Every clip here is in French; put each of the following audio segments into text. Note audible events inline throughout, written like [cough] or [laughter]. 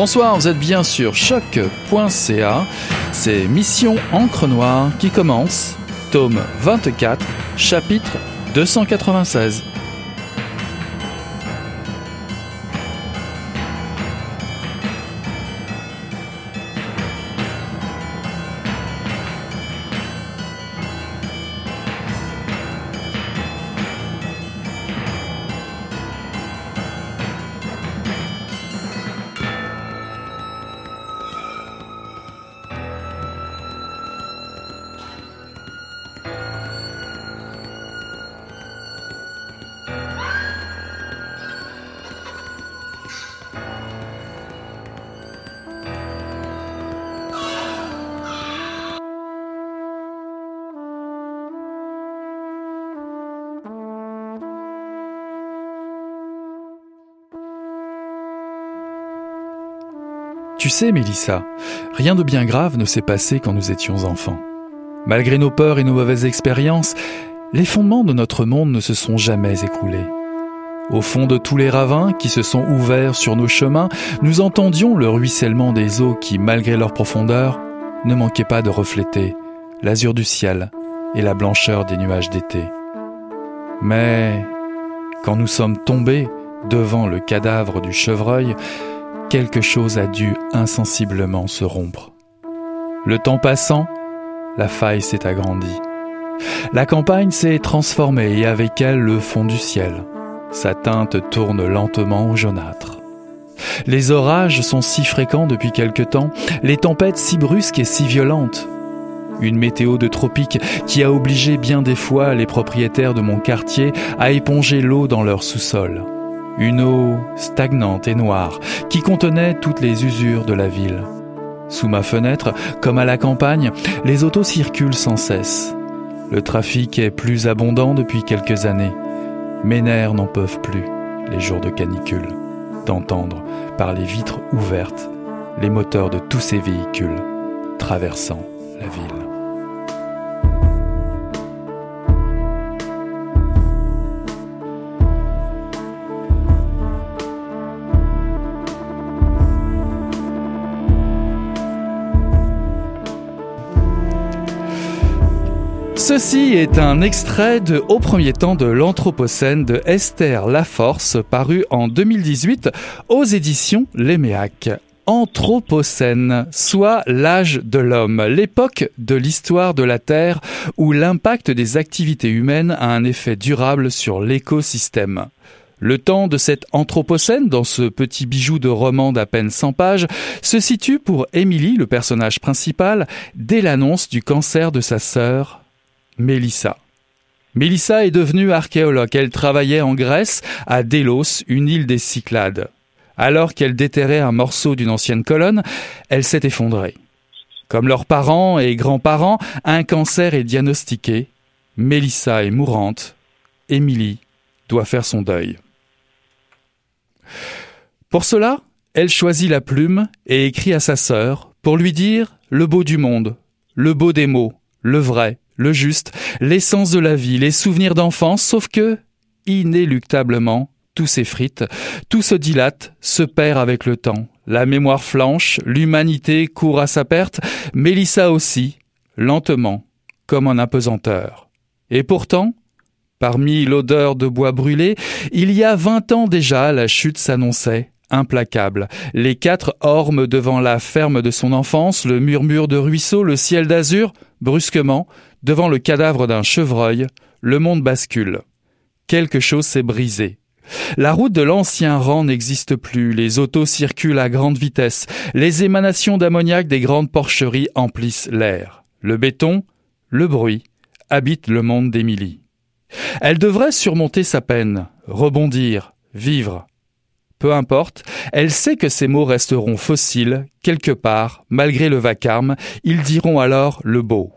Bonsoir, vous êtes bien sur choc.ca. C'est Mission Encre Noire qui commence, tome 24, chapitre 296. Tu sais, Mélissa, rien de bien grave ne s'est passé quand nous étions enfants. Malgré nos peurs et nos mauvaises expériences, les fondements de notre monde ne se sont jamais écroulés. Au fond de tous les ravins qui se sont ouverts sur nos chemins, nous entendions le ruissellement des eaux qui, malgré leur profondeur, ne manquaient pas de refléter l'azur du ciel et la blancheur des nuages d'été. Mais quand nous sommes tombés devant le cadavre du chevreuil, quelque chose a dû insensiblement se rompre. Le temps passant, la faille s'est agrandie. La campagne s'est transformée et avec elle le fond du ciel. Sa teinte tourne lentement au jaunâtre. Les orages sont si fréquents depuis quelque temps, les tempêtes si brusques et si violentes. Une météo de tropique qui a obligé bien des fois les propriétaires de mon quartier à éponger l'eau dans leur sous-sol. Une eau stagnante et noire qui contenait toutes les usures de la ville. Sous ma fenêtre, comme à la campagne, les autos circulent sans cesse. Le trafic est plus abondant depuis quelques années. Mes nerfs n'en peuvent plus, les jours de canicule, d'entendre par les vitres ouvertes les moteurs de tous ces véhicules traversant la ville. Ceci est un extrait de Au premier temps de l'Anthropocène de Esther Laforce, paru en 2018 aux éditions Léméac. Anthropocène, soit l'âge de l'homme, l'époque de l'histoire de la Terre où l'impact des activités humaines a un effet durable sur l'écosystème. Le temps de cet Anthropocène, dans ce petit bijou de roman d'à peine 100 pages, se situe pour Émilie, le personnage principal, dès l'annonce du cancer de sa sœur, Mélissa. Mélissa est devenue archéologue. Elle travaillait en Grèce, à Délos, une île des Cyclades. Alors qu'elle déterrait un morceau d'une ancienne colonne, elle s'est effondrée. Comme leurs parents et grands-parents, un cancer est diagnostiqué. Mélissa est mourante. Émilie doit faire son deuil. Pour cela, elle choisit la plume et écrit à sa sœur pour lui dire le beau du monde, le beau des mots, le vrai, le juste, l'essence de la vie, les souvenirs d'enfance, sauf que, inéluctablement, tout s'effrite, tout se dilate, se perd avec le temps. La mémoire flanche, l'humanité court à sa perte, Mélissa aussi, lentement, comme en apesanteur. Et pourtant, parmi l'odeur de bois brûlé, il y a vingt ans déjà la chute s'annonçait, implacable. Les quatre ormes devant la ferme de son enfance, le murmure de ruisseau, le ciel d'azur, brusquement, devant le cadavre d'un chevreuil, le monde bascule. Quelque chose s'est brisé. La route de l'ancien rang n'existe plus, les autos circulent à grande vitesse, les émanations d'ammoniac des grandes porcheries emplissent l'air. Le béton, le bruit, habitent le monde d'Émilie. Elle devrait surmonter sa peine, rebondir, vivre. Peu importe, elle sait que ces mots resteront fossiles, quelque part, malgré le vacarme, ils diront alors le beau.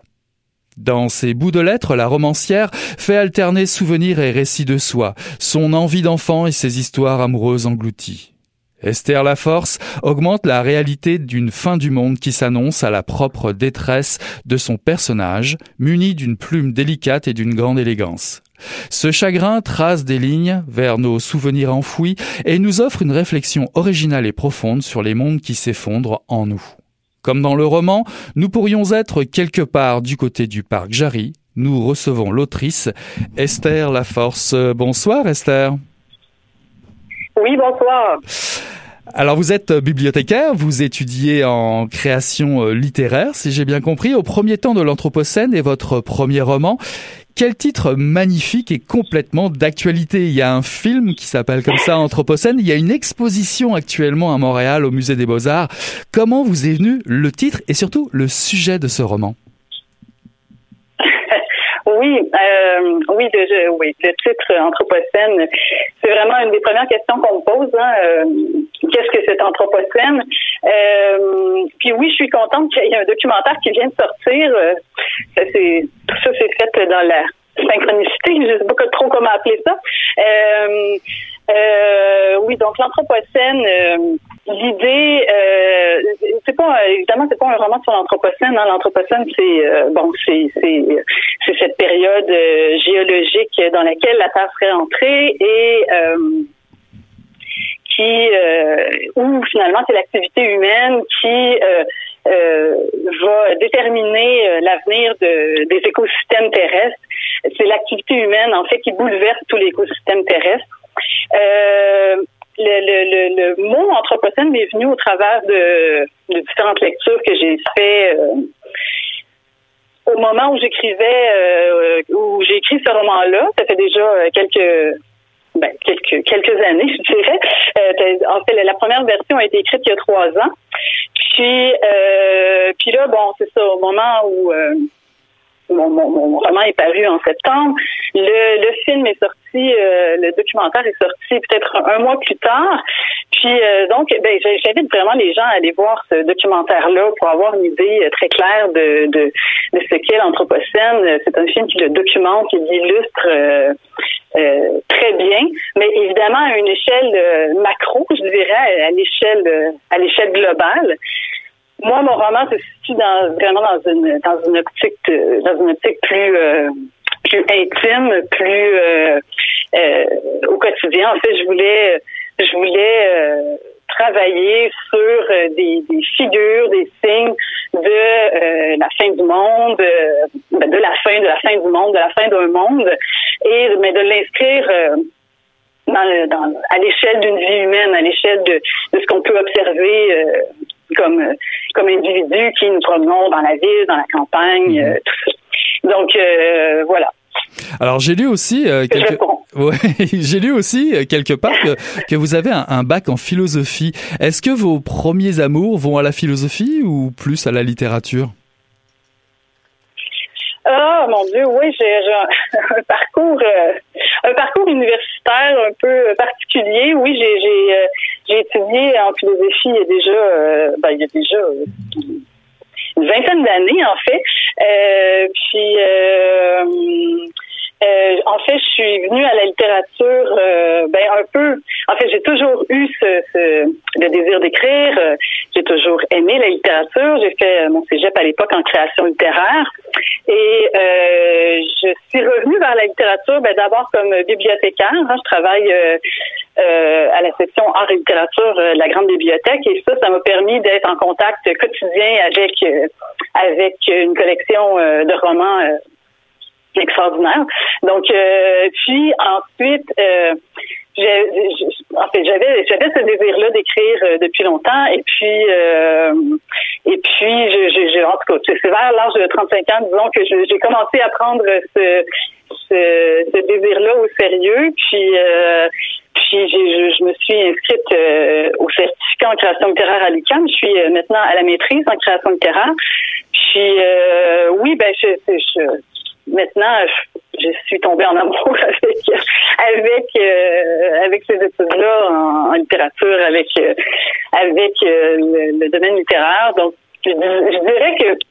Dans ses bouts de lettres, la romancière fait alterner souvenirs et récits de soi, son envie d'enfant et ses histoires amoureuses englouties. Esther Laforce augmente la réalité d'une fin du monde qui s'annonce à la propre détresse de son personnage, muni d'une plume délicate et d'une grande élégance. Ce chagrin trace des lignes vers nos souvenirs enfouis et nous offre une réflexion originale et profonde sur les mondes qui s'effondrent en nous. Comme dans le roman, nous pourrions être quelque part du côté du parc Jarry. Nous recevons l'autrice Esther Laforce. Bonsoir Esther. Oui, bonsoir. Alors vous êtes bibliothécaire, vous étudiez en création euh, littéraire, si j'ai bien compris, au premier temps de l'Anthropocène et votre premier roman. Quel titre magnifique et complètement d'actualité. Il y a un film qui s'appelle comme ça Anthropocène. Il y a une exposition actuellement à Montréal au Musée des Beaux-Arts. Comment vous est venu le titre et surtout le sujet de ce roman? Oui, euh, oui, de, oui, le titre Anthropocène, c'est vraiment une des premières questions qu'on me pose. Hein, euh, Qu'est-ce que c'est Anthropocène? Euh, Puis oui, je suis contente qu'il y ait un documentaire qui vient de sortir. Euh, ça, c'est tout ça, c'est fait dans la synchronicité. Je ne sais pas trop comment appeler ça. Euh, euh, oui, donc l'Anthropocène. Euh, l'idée, euh, c'est pas évidemment c'est pas un roman sur l'anthropocène. Hein. L'anthropocène, c'est euh, bon, c'est c'est cette période euh, géologique dans laquelle la Terre serait entrée et qui où finalement c'est l'activité humaine qui va déterminer l'avenir de, des écosystèmes terrestres. C'est l'activité humaine en fait qui bouleverse tout l'écosystème terrestre. Euh, le, le, le, mot anthropocène m'est venu au travers de, de différentes lectures que j'ai fait euh, au moment où j'écrivais, euh, où j'ai écrit ce roman-là. Ça fait déjà euh, quelques ben, quelques quelques années, je dirais. en fait, la première version a été écrite il y a trois ans. Puis, puis là, bon, c'est ça, au moment où mon, roman est paru en septembre. Le, film est sorti, euh, le documentaire est sorti peut-être un, mois plus tard. Puis euh, donc, ben, j'invite vraiment les gens à aller voir ce documentaire-là pour avoir une idée euh, très claire de, ce qu'est l'Anthropocène. C'est un film qui le documente, qui l'illustre très bien, mais évidemment à une échelle macro, je dirais, à l'échelle à l'échelle globale. Moi, mon roman se situe dans, vraiment dans une dans une optique dans une optique plus euh, plus intime, plus euh, euh, au quotidien. En fait, je voulais je voulais travailler sur des, des, figures, des signes de la fin du monde, ben, de la fin de la fin du monde, de la fin d'un monde, et mais de l'inscrire dans, dans, à l'échelle d'une vie humaine, à l'échelle de, de ce qu'on peut observer comme comme individus qui nous promenons dans la ville, dans la campagne, mhm. euh, tout ça. Donc euh, voilà. Alors j'ai lu aussi euh, quelque... [laughs] ouais, j'ai lu aussi euh, quelque part que, [laughs] que vous avez un, un, bac en philosophie. Est-ce que vos premiers amours vont à la philosophie ou plus à la littérature? Ah mon Dieu, oui, j'ai [laughs] un parcours, euh, un parcours universitaire un peu particulier. Oui, j'ai j'ai euh, étudié en philosophie il y a déjà, euh, ben, il y a déjà une vingtaine d'années en fait. puis euh, en fait, je suis venue à la littérature euh, ben un peu. En fait, j'ai toujours eu ce, ce le désir d'écrire. Euh, j'ai toujours aimé la littérature. J'ai fait mon cégep à l'époque en création littéraire et je suis revenue vers la littérature ben, d'abord comme bibliothécaire. Hein. je travaille à la section art et littérature de la grande bibliothèque et ça, ça m'a permis d'être en contact quotidien avec avec une collection de romans extraordinaire. Donc, euh, puis ensuite, euh, en fait, j'avais j'avais ce désir-là d'écrire euh, depuis longtemps, et puis euh, et puis, je, je, en tout cas, c'est vers l'âge de 35 ans, disons que j'ai commencé à prendre ce ce, ce désir-là au sérieux, puis euh, puis je, je, me suis inscrite euh, au certificat en création littéraire à l'UQAM. Je suis maintenant à la maîtrise en création littéraire. Puis oui, ben je, je maintenant, je, suis tombée en amour [laughs] avec avec euh, avec ces études-là en, littérature, avec euh, avec euh, le, domaine littéraire. Donc, je, dirais que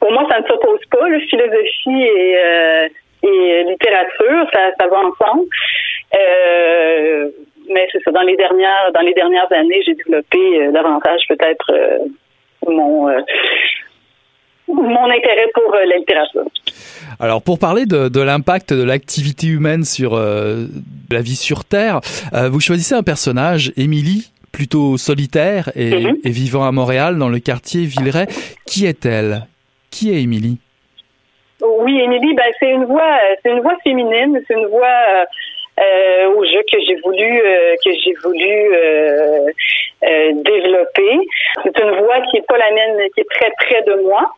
pour moi, ça ne s'oppose pas, philosophie et, et littérature, ça, ça va ensemble. mais c'est ça. Dans les dernières, dans les dernières années, j'ai développé davantage peut-être mon mon intérêt pour la littérature. Alors pour parler de, de l'impact de l'activité humaine sur la vie sur Terre, vous choisissez un personnage, Émilie, plutôt solitaire et, mhm. et, vivant à Montréal dans le quartier Villeray. Qui est-elle? Qui est Émilie? Oui, Émilie, ben, c'est une voix, c'est une voix féminine, c'est une voix euh, euh au jeu que j'ai voulu euh, que j'ai voulu euh, développer. C'est une voix qui est pas la mienne, qui est très près de moi.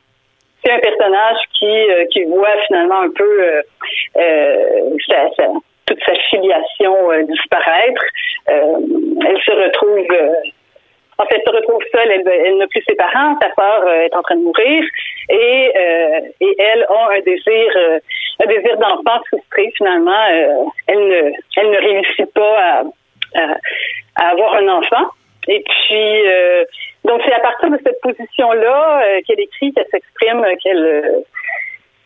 C'est un personnage qui qui voit finalement un peu toute sa filiation disparaître. elle se retrouve en fait, se retrouve seule, elle, n'a plus ses parents, sa sœur est en train de mourir, et, euh, et elle a un désir, euh, un désir d'enfant frustré finalement. Euh, elle ne, elle ne réussit pas à, à, avoir un enfant. Et puis, donc c'est à partir de cette position-là qu'elle écrit, qu'elle s'exprime, qu'elle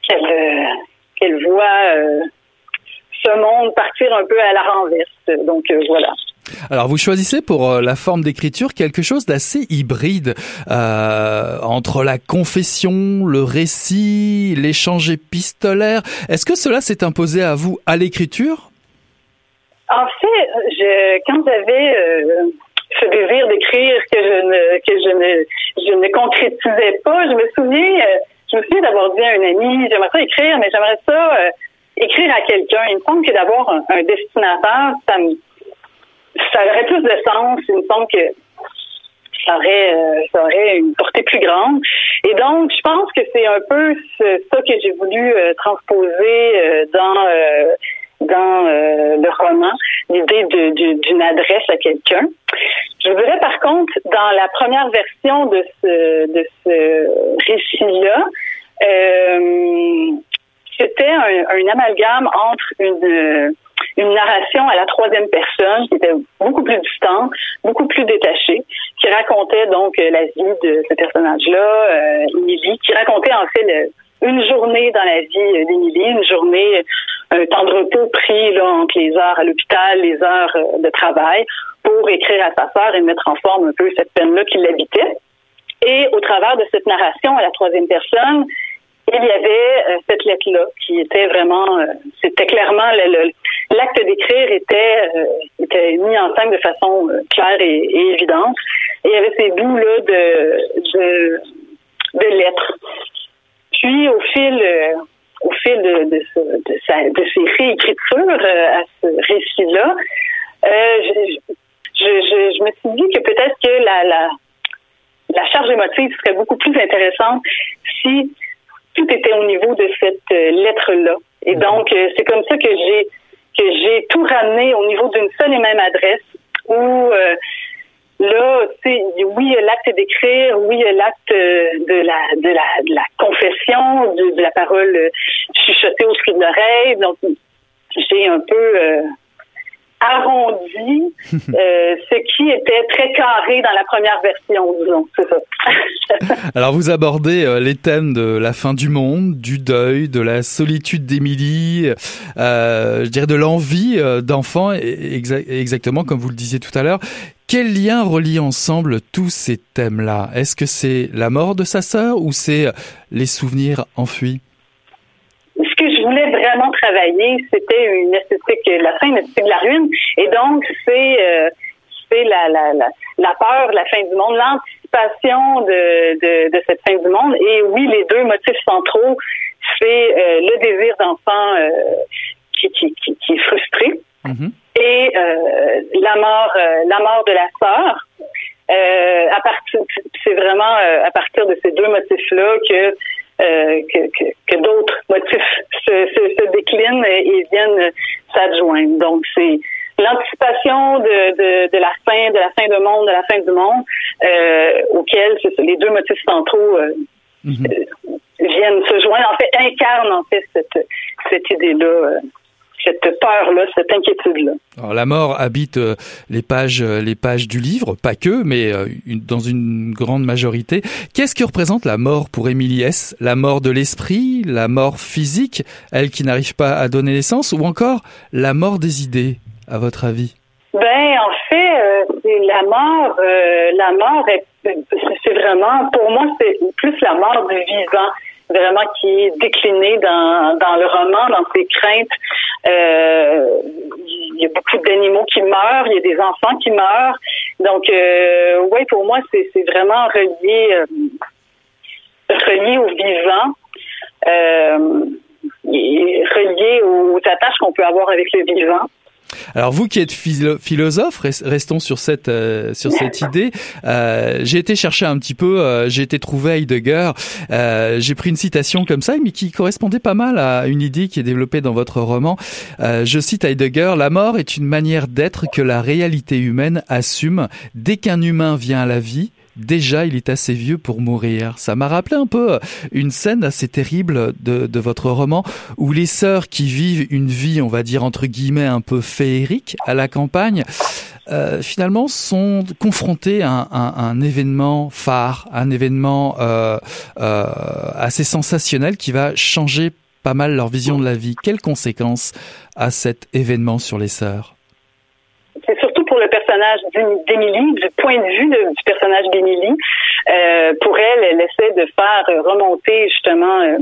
qu'elle qu'elle voit ce monde partir un peu à la renverse. Donc voilà. Alors vous choisissez pour euh, la forme d'écriture quelque chose d'assez hybride euh, entre la confession, le récit, l'échange épistolaire. Est-ce que cela s'est imposé à vous à l'écriture? En fait, je, quand j'avais euh, ce désir d'écrire que je ne que je ne je ne concrétisais pas, je me souviens euh, je me souviens d'avoir dit à un ami j'aimerais ça écrire, mais j'aimerais ça écrire à quelqu'un. Il me semble que d'avoir un, destinataire, ça me ça aurait plus de sens. Il me semble que ça aurait, euh, ça aurait une portée plus grande. Et donc, je pense que c'est un peu ça que j'ai voulu euh, transposer euh, dans dans le roman, l'idée d'une adresse à quelqu'un. Je voudrais par contre, dans la première version de ce récit-là, c'était un, amalgame entre une narration à la troisième personne qui était beaucoup plus distante, beaucoup plus détachée, qui racontait donc euh, la vie de ce personnage-là, euh, qui racontait en fait une journée dans la vie d'Émilie, une journée, un temps de repos pris là, entre les heures à l'hôpital, les heures euh, de travail, pour écrire à sa sœur et mettre en forme un peu cette peine-là qui l'habitait. Et au travers de cette narration à la troisième personne, il y avait cette lettre-là qui était vraiment, c'était clairement l'acte d'écrire était, euh, mis en scène de façon euh, claire et, évidente. Et il y avait ces bouts-là de, lettres. Puis, au fil, euh, au fil de, de, de, sa, de ses réécritures à ce récit-là, je, je, je, je, me suis dit que peut-être que la, la, la charge émotive serait beaucoup plus intéressante si tout était au niveau de cette lettre-là. Et mhm. donc, c'est comme ça que j'ai que j'ai tout ramené au niveau d'une seule et même adresse où euh, là, oui, y a l'acte d'écrire, oui, l'acte de la, de la, de la confession, de, la parole chuchotée au fil de l'oreille. Donc, j'ai un peu euh, arrondi [laughs] euh, ce qui était très carré dans la première version, disons. C'est ça. [laughs] Alors vous abordez euh, les thèmes de la fin du monde, du deuil, de la solitude d'Émilie, euh, je dirais de l'envie euh, d'enfant, exactement comme vous le disiez tout à l'heure. Quel lien relie ensemble tous ces thèmes-là? Est-ce que c'est la mort de sa sœur ou c'est les souvenirs enfuis? Je voulais vraiment travailler, c'était une esthétique, la fin, une esthétique de la ruine. Et donc, c'est euh, la, la, la, la, peur la fin du monde, l'anticipation de, de, de, cette fin du monde. Et oui, les deux motifs centraux, c'est euh, le désir d'enfant euh, qui, qui, qui, qui, est frustré mm-hmm. Et euh, la mort la mort de la sœur. à partir, c'est vraiment à partir de ces deux motifs-là que euh, que, que, que d'autres motifs se, se, se, déclinent et, viennent s'adjoindre. Donc, c'est l'anticipation de, de, de, la fin, de la fin du monde, de la fin du monde, euh, auquel les deux motifs centraux euh, euh, viennent se joindre, en fait, incarnent en fait cette, cette idée-là euh, cette peur-là, cette inquiétude-là. Alors, la mort habite euh, les pages, euh, les pages du livre, pas que, mais euh, dans une grande majorité. Qu'est-ce que représente la mort pour Émilie S La mort de l'esprit, la mort physique, elle qui n'arrive pas à donner naissance, ou encore la mort des idées, à votre avis? Ben, en fait, la mort, la mort, c'est vraiment, pour moi, c'est plus la mort du vivant vraiment qui est déclinée dans, dans le roman, dans ses craintes. Euh, il y a beaucoup d'animaux qui meurent, il y a des enfants qui meurent. Donc, euh, oui, pour moi, c'est vraiment relié, euh, relié au vivant, relié aux attaches qu'on peut avoir avec le vivant. Alors vous qui êtes philosophe, restons sur cette euh, sur cette idée. Euh, j'ai été chercher un petit peu, euh, j'ai été trouver Heidegger. j'ai pris une citation comme ça, mais qui correspondait pas mal à une idée qui est développée dans votre roman. je cite Heidegger la mort est une manière d'être que la réalité humaine assume dès qu'un humain vient à la vie déjà il est assez vieux pour mourir. Ça m'a rappelé un peu euh, une scène assez terrible de, de, votre roman où les sœurs qui vivent une vie, on va dire entre guillemets, un peu féerique à la campagne, euh, finalement sont confrontées à un, événement phare, un événement euh, euh, assez sensationnel qui va changer pas mal leur vision de la vie. Quelles conséquences a cet événement sur les sœurs? Personnage d'Émilie, du point de vue du personnage d'Émilie. Euh, pour elle, elle essaie de faire remonter justement euh,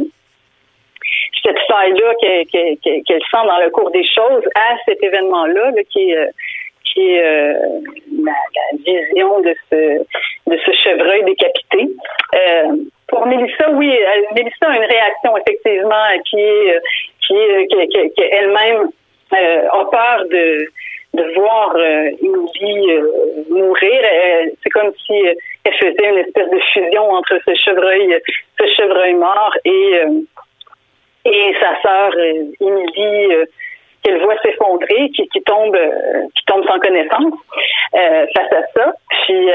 cette faille-là qu'elle sent dans le cours des choses à cet événement-là qui est euh, la, vision de ce de ce chevreuil décapité. pour Mélissa, oui, Mélissa a une réaction effectivement qui est qu'elle-même a peur de de voir euh, euh, mourir. C'est comme si euh, elle faisait une espèce de fusion entre ce chevreuil, ce chevreuil mort et et sa sœur Émilie qu'elle voit s'effondrer, qui, qui tombe qui tombe sans connaissance face à ça. Puis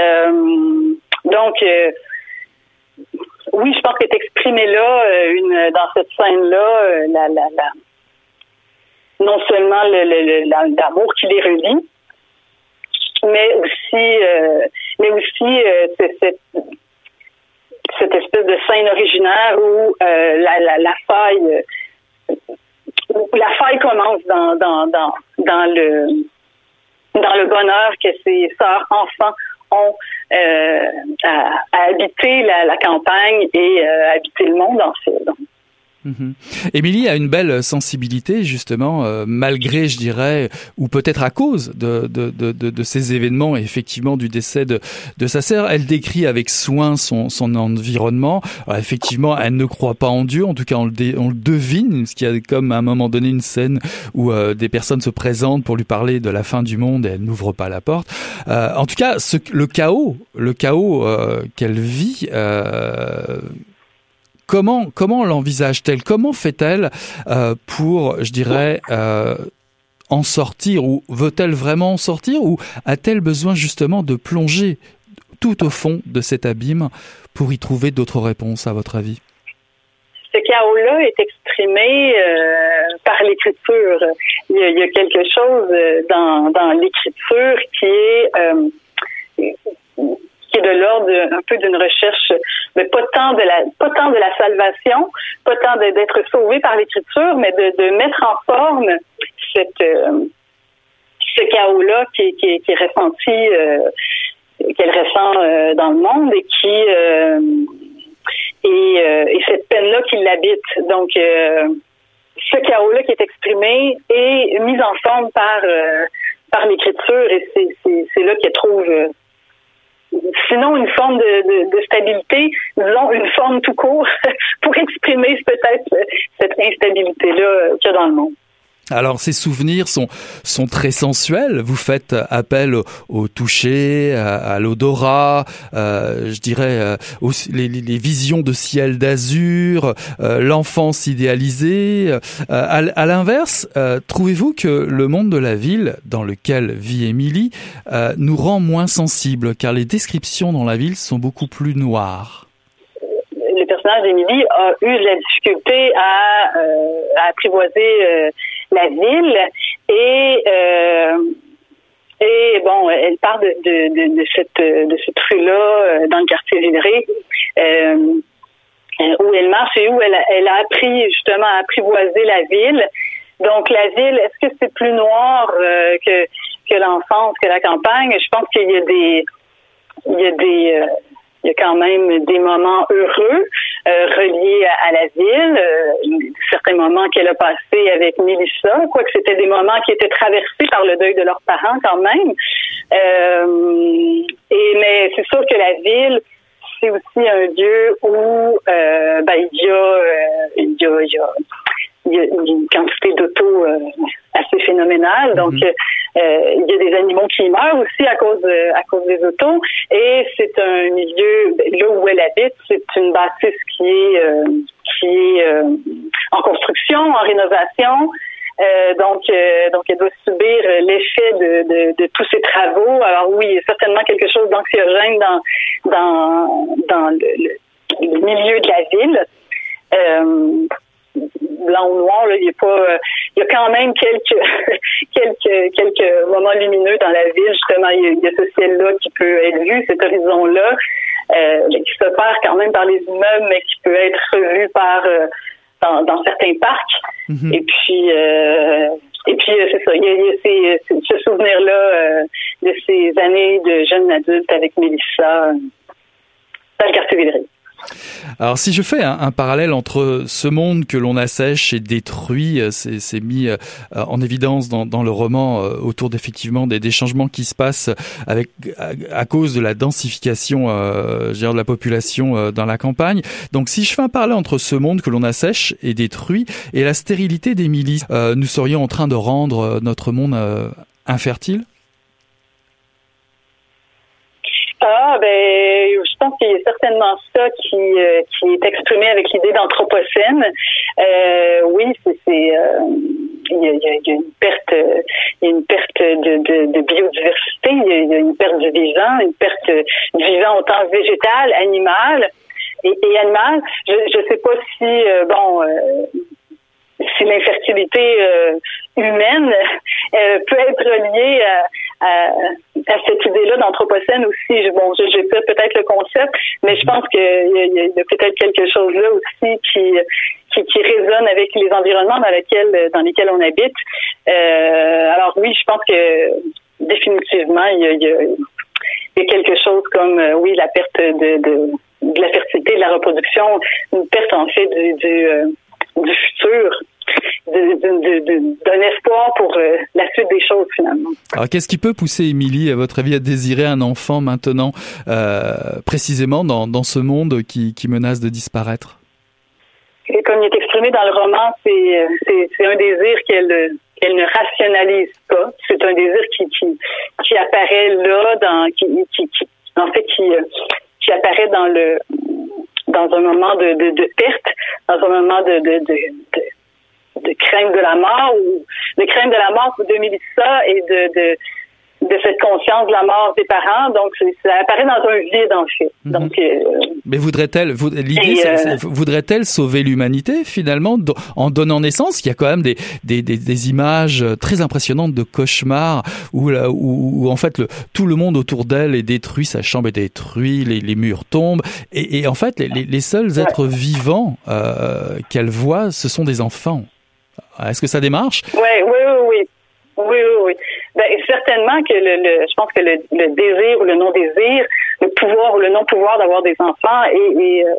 donc oui, je pense qu'elle est exprimée là, une dans cette scène là, la, la, la non seulement l'amour qui les relie, mais aussi, euh, mais aussi euh, cette, cette, espèce de scène originaire où euh, la, la, la, faille la faille commence dans, dans, dans, le dans le bonheur que ces sœurs enfants ont à, habiter la, la, campagne et à habiter le monde en fait. Mhm. Émilie a une belle sensibilité justement, euh, malgré, je dirais, ou peut-être à cause de, de, de, de, ces événements et effectivement du décès de, de sa sœur. Elle décrit avec soin son, son environnement. effectivement, elle ne croit pas en Dieu, en tout cas on le, on le devine, ce qui a comme à un moment donné une scène où euh, des personnes se présentent pour lui parler de la fin du monde et elle n'ouvre pas la porte. Euh, en tout cas, ce, le chaos, le chaos qu'elle vit Comment comment l'envisage-t-elle? Comment fait-elle euh, pour, je dirais, euh, en sortir? Ou veut-elle vraiment en sortir? Ou a-t-elle besoin justement de plonger tout au fond de cet abîme pour y trouver d'autres réponses à votre avis? Ce chaos-là est exprimé euh, par l'écriture. Il, y a quelque chose dans, dans l'écriture qui est qui est de l'ordre un peu d'une recherche, mais pas tant de la pas tant de la salvation, pas tant d'être sauvé par l'écriture, mais de, de, mettre en forme cette euh, ce chaos-là qui, qui, est ressenti, euh, qu'elle ressent euh, dans le monde et qui et, et, cette peine-là qui l'habite. Donc ce chaos-là qui est exprimé est mis en forme par par l'écriture et c'est là qu'elle trouve sinon une forme de, de, stabilité, disons une forme tout court [laughs] pour exprimer peut-être cette instabilité-là qu'il y a dans le monde. Alors ces souvenirs sont sont très sensuels. Vous faites appel au, toucher, à, l'odorat, euh, je dirais euh, les, visions de ciel d'azur, euh, l'enfance idéalisée. À, l'inverse, trouvez-vous que le monde de la ville dans lequel vit Émilie nous rend moins sensibles, car les descriptions dans la ville sont beaucoup plus noires? Le personnage d'Émilie a eu de la difficulté à apprivoiser la ville et euh, et bon, elle part de, de, de, cette de cette rue-là euh, dans le quartier Villeray, euh, où elle marche et où elle, elle a appris justement à apprivoiser la ville. Donc la ville, est-ce que c'est plus noir que que l'enfance, que la campagne? Je pense qu'il y a des, il y a des, il y a quand même des moments heureux reliés à, la ville, euh, certains moments qu'elle a passés avec Mélissa, quoique c'était des moments qui étaient traversés par le deuil de leurs parents quand même. Euh, et mais c'est sûr que la ville, c'est aussi un lieu où euh, ben, y a, il y a, il y a il y a une quantité d'auto euh, assez phénoménale. Donc, mhm. euh, il y a des animaux qui meurent aussi à cause à cause des autos. Et c'est un milieu là où elle habite, c'est une bâtisse qui est euh, qui est en construction, en rénovation. donc, donc, elle doit subir l'effet de, de, de, tous ces travaux. Alors oui, il y a certainement quelque chose d'anxiogène dans dans dans le, le, milieu de la ville. Euh, blanc ou noir, là, il y a pas, euh, il y a quand même quelques, [laughs] quelques, quelques moments lumineux dans la ville. Justement, il y a, ce ciel-là qui peut être vu, cet horizon-là, euh, qui se perd quand même par les immeubles, mais qui peut être revu par euh, dans, dans, certains parcs. Mm-hmm. Et puis, euh, et puis c'est ça, il y a, il y a ces, ce souvenir-là de ces années de jeune adulte avec Mélissa dans le quartier Villeray. Alors si je fais un, parallèle entre ce monde que l'on assèche et détruit, euh, c'est mis euh, en évidence dans, le roman euh, autour d'effectivement des, changements qui se passent avec à, cause de la densification de la population dans la campagne. Donc si je fais un parallèle entre ce monde que l'on assèche et détruit et la stérilité des milices, nous serions en train de rendre notre monde infertile? Ah, ben, je pense qu'il y a certainement ça qui, euh, qui est exprimé avec l'idée d'anthropocène. Euh, oui, c'est, euh, il, y a, une perte, une perte de, de, biodiversité, il y, a, une perte du vivant, une perte du vivant autant végétal, animal et animal. Je ne sais pas si, bon, si l'infertilité humaine peut être liée à à, à cette idée-là d'anthropocène aussi. Bon, j'ai pas peut-être le concept, mais je pense qu'il y a, a peut-être quelque chose là aussi qui, qui, qui résonne avec les environnements dans lesquels dans lesquels on habite. Euh, alors oui, je pense que définitivement il y a, il y a, il y a quelque chose comme euh, oui la perte de, de, de, la fertilité, de la reproduction, une perte en fait du, du, euh, du futur d'un espoir pour euh, la suite des choses finalement. Alors qu'est-ce qui peut pousser Émilie, à votre avis, à désirer un enfant maintenant, euh, précisément dans, dans ce monde qui, qui menace de disparaître? Et Comme il est exprimé dans le roman, c'est c'est un désir qu'elle ne rationalise pas. C'est un désir qui, qui, qui apparaît là, dans, qui, qui, qui en fait qui, qui apparaît dans le dans un moment de, de, de perte, dans un moment de, de, de, de crainte de la mort ou de crainte de la mort de Mélissa et de, de de cette conscience de la mort des parents. Donc, ça apparaît dans un vide, en fait. Mhm. Donc, euh, Mais voudrait-elle, l'idée, euh, voudrait-elle sauver l'humanité, finalement, en donnant naissance? Il y a quand même des, des, des, des images très impressionnantes de cauchemars où, là, où, où en fait, le, tout le monde autour d'elle est détruit, sa chambre est détruite, les, les murs tombent. Et, et, en fait, les, les seuls êtres vivants euh, qu'elle voit, ce sont des enfants. Est-ce que ça démarche? Oui, oui, oui, oui. Oui, oui, oui. Ben, certainement que le, je pense que le, désir ou le non-désir, le pouvoir ou le non-pouvoir d'avoir des enfants est, est, euh,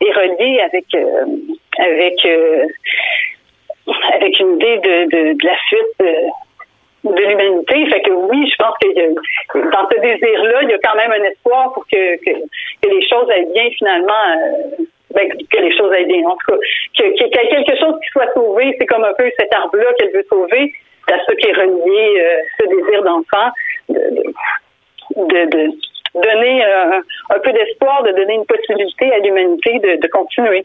relié avec euh, avec euh, avec une idée de, de, la fuite de, l'humanité. Fait que oui, je pense que dans ce désir-là, il y a quand même un espoir pour que, que les choses aillent bien finalement ben, que les choses aillent bien. En tout cas, qu'il y ait quelque chose qui soit sauvé, c'est comme un peu cet arbre-là qu'elle veut sauver, c'est à ça qui est relié euh, ce désir d'enfant, de, donner euh, un peu d'espoir, de donner une possibilité à l'humanité de, de continuer.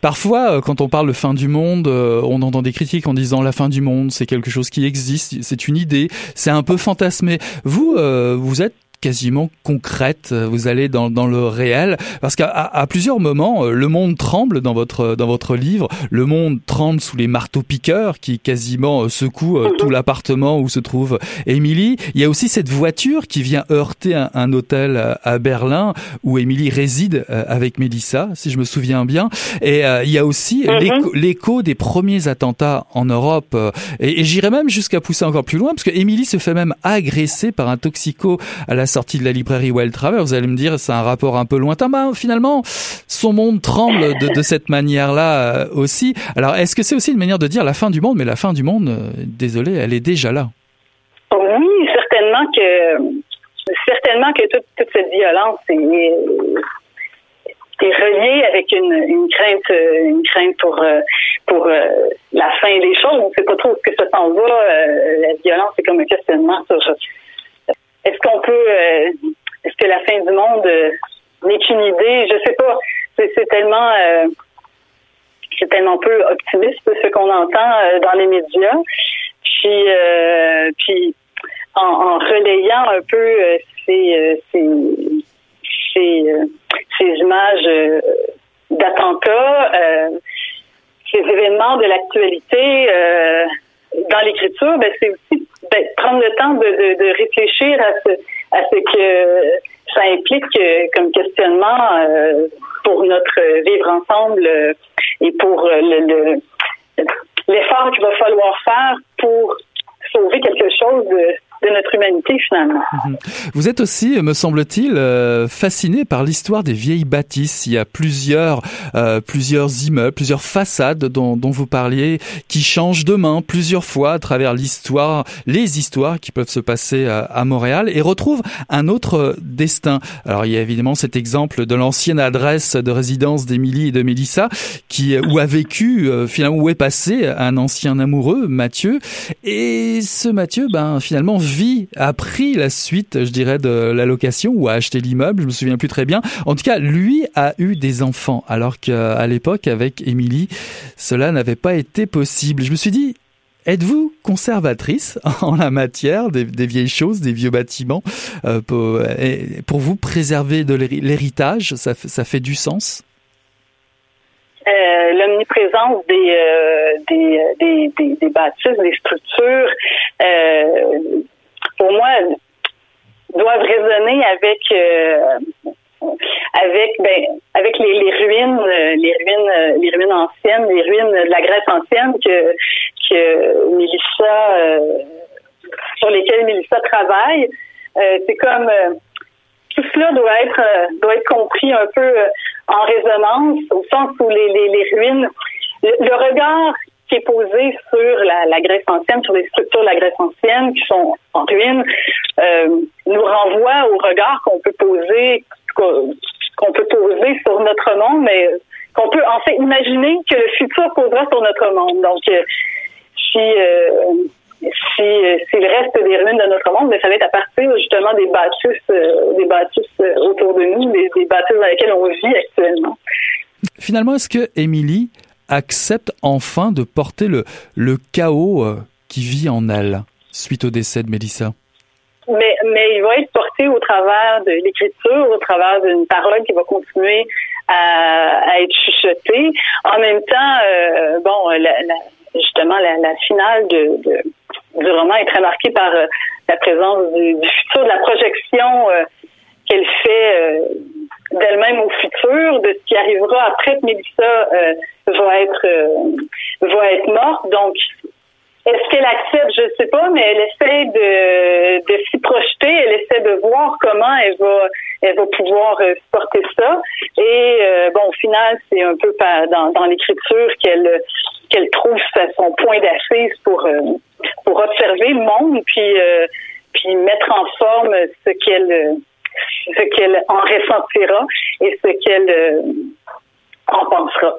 Parfois, euh, quand on parle de fin du monde, on entend des critiques en disant la fin du monde, c'est quelque chose qui existe, c'est une idée, c'est un peu fantasmé. Vous, vous êtes quasiment concrète. Vous allez dans, dans le réel parce qu'à à plusieurs moments, euh, le monde tremble dans votre dans votre livre. Le monde tremble sous les marteaux piqueurs qui quasiment euh, secouent euh, tout mhm. l'appartement où se trouve Émilie. Il y a aussi cette voiture qui vient heurter un, un hôtel à Berlin où Émilie réside avec Mélissa, si je me souviens bien. Et il y a aussi mhm. l'écho des premiers attentats en Europe. Et, et j'irais même jusqu'à pousser encore plus loin parce que Émilie se fait même agresser par un toxico à la sortie de la librairie elle travaille. Vous allez me dire, c'est un rapport un peu lointain. Bah, finalement, son monde tremble de, cette manière-là euh, aussi. Alors, est-ce que c'est aussi une manière de dire la fin du monde Mais la fin du monde, euh, désolé, elle est déjà là? Oui, certainement que certainement que toute, cette violence est, reliée avec une, crainte une crainte pour pour la fin des choses. On ne sait pas trop ce que ça s'en va. la violence c'est comme un questionnement sur est-ce qu'on peut, euh, est-ce que la fin du monde euh, n'est qu'une idée? Je sais pas. C'est tellement, euh, c'est tellement peu optimiste ce qu'on entend dans les médias. Puis, puis en, relayant un peu ces, ces, ces, images d'attentats, ces événements de l'actualité dans l'écriture, ben, c'est aussi ben, prendre le temps de, de, de, réfléchir à ce, à ce que ça implique euh, comme questionnement euh, pour notre vivre ensemble euh, et pour le l'effort qu'il va falloir faire pour sauver quelque chose de notre humanité finalement. [laughs] Vous êtes aussi, me semble-t-il, euh, fasciné par l'histoire des vieilles bâtisses. Il y a plusieurs, euh, plusieurs immeubles, plusieurs façades dont, dont, vous parliez qui changent de main plusieurs fois à travers l'histoire, les histoires qui peuvent se passer à, à, Montréal et retrouvent un autre destin. Alors il y a évidemment cet exemple de l'ancienne adresse de résidence d'Émilie et de Mélissa qui où a vécu euh, finalement où est passé un ancien amoureux, Mathieu, et ce Mathieu, ben finalement vie a pris la suite, je dirais, de la location ou a acheté l'immeuble, je me souviens plus très bien. En tout cas, lui a eu des enfants, alors qu'à l'époque, avec Émilie, cela n'avait pas été possible. Je me suis dit, Êtes-vous conservatrice [laughs] en la matière des, vieilles choses, des vieux bâtiments euh, pour, vous préserver de l'héritage ça, ça, fait du sens? Euh, L'omniprésence des, euh, des, des, des, bâtisses, des structures, euh, pour moi, doivent résonner avec euh, avec ben avec les, ruines les ruines les ruines anciennes les ruines de la Grèce ancienne que que Mélissa euh, sur lesquelles Mélissa travaille. Euh, c'est comme tout cela doit être doit être compris un peu en résonance au sens où les les, les ruines le regard qui est posé sur la, Grèce ancienne, sur les structures de la Grèce ancienne qui sont en ruine, euh, nous renvoie au regard qu'on peut poser qu'on peut poser sur notre monde, mais qu'on peut en fait imaginer que le futur posera sur notre monde. Donc, euh, si euh, si, le reste des ruines de notre monde, mais ça va être à partir justement des bâtisses, des bâtisses autour de nous, des, des bâtisses dans lesquelles on vit actuellement. Finalement, est-ce que Émilie accepte enfin de porter le, le chaos euh, qui vit en elle suite au décès de Mélissa? Mais, mais il va être porté au travers de l'écriture, au travers d'une parole qui va continuer à, être chuchotée. En même temps, euh, bon, justement, la, finale du roman est très marquée par euh, la présence du, futur, de la projection qu'elle fait d'elle-même au futur, de ce qui arrivera après que Mélissa va être euh, va être morte. Donc, est-ce qu'elle accepte? Je ne sais pas, mais elle essaie de, de s'y projeter. Elle essaie de voir comment elle va elle va pouvoir euh, supporter ça. Et bon, au final, c'est un peu dans, dans l'écriture qu'elle qu'elle trouve son point d'assise pour pour observer le monde puis puis mettre en forme ce qu'elle ce qu'elle en ressentira et ce qu'elle euh, en pensera.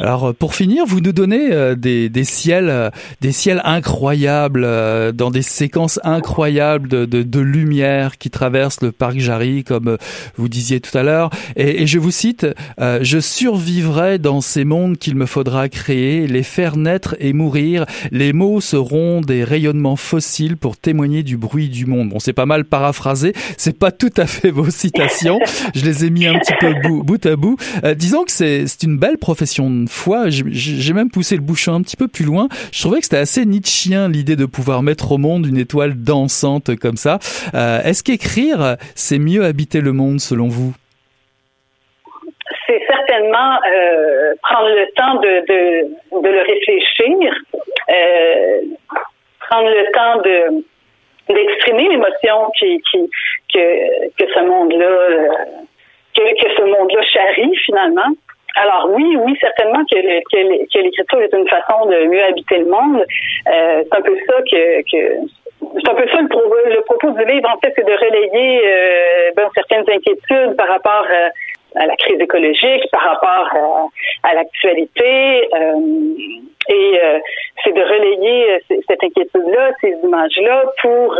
Alors pour finir, vous nous donnez euh, des, des ciels, euh, des ciels incroyables, euh, dans des séquences incroyables de, de, de, lumière qui traversent le parc Jarry, comme vous disiez tout à l'heure. Et, et, je vous cite Je survivrai dans ces mondes qu'il me faudra créer, les faire naître et mourir. Les mots seront des rayonnements fossiles pour témoigner du bruit du monde. Bon, c'est pas mal paraphrasé. C'est pas tout à fait vos citations. Je les ai mis un petit peu bout, bout à bout. disons que c'est une belle profession fois, j'ai même poussé le bouchon un petit peu plus loin. Je trouvais que c'était assez nietzschien l'idée de pouvoir mettre au monde une étoile dansante comme ça. Euh, est-ce qu'écrire, c'est mieux habiter le monde selon vous? C'est certainement euh, prendre le temps de, le réfléchir, euh, prendre le temps de d'exprimer l'émotion qui, que ce monde-là que, que ce monde-là charrie finalement. Alors oui, oui, certainement que, que, l'écriture est une façon de mieux habiter le monde. Euh, c'est un peu ça que, que c'est un peu ça le, le, propos du livre, en fait, c'est de relayer euh, ben, certaines inquiétudes par rapport euh, à la crise écologique, par rapport à, à l'actualité. Euh, et euh, c'est de relayer cette inquiétude-là, ces images-là, pour,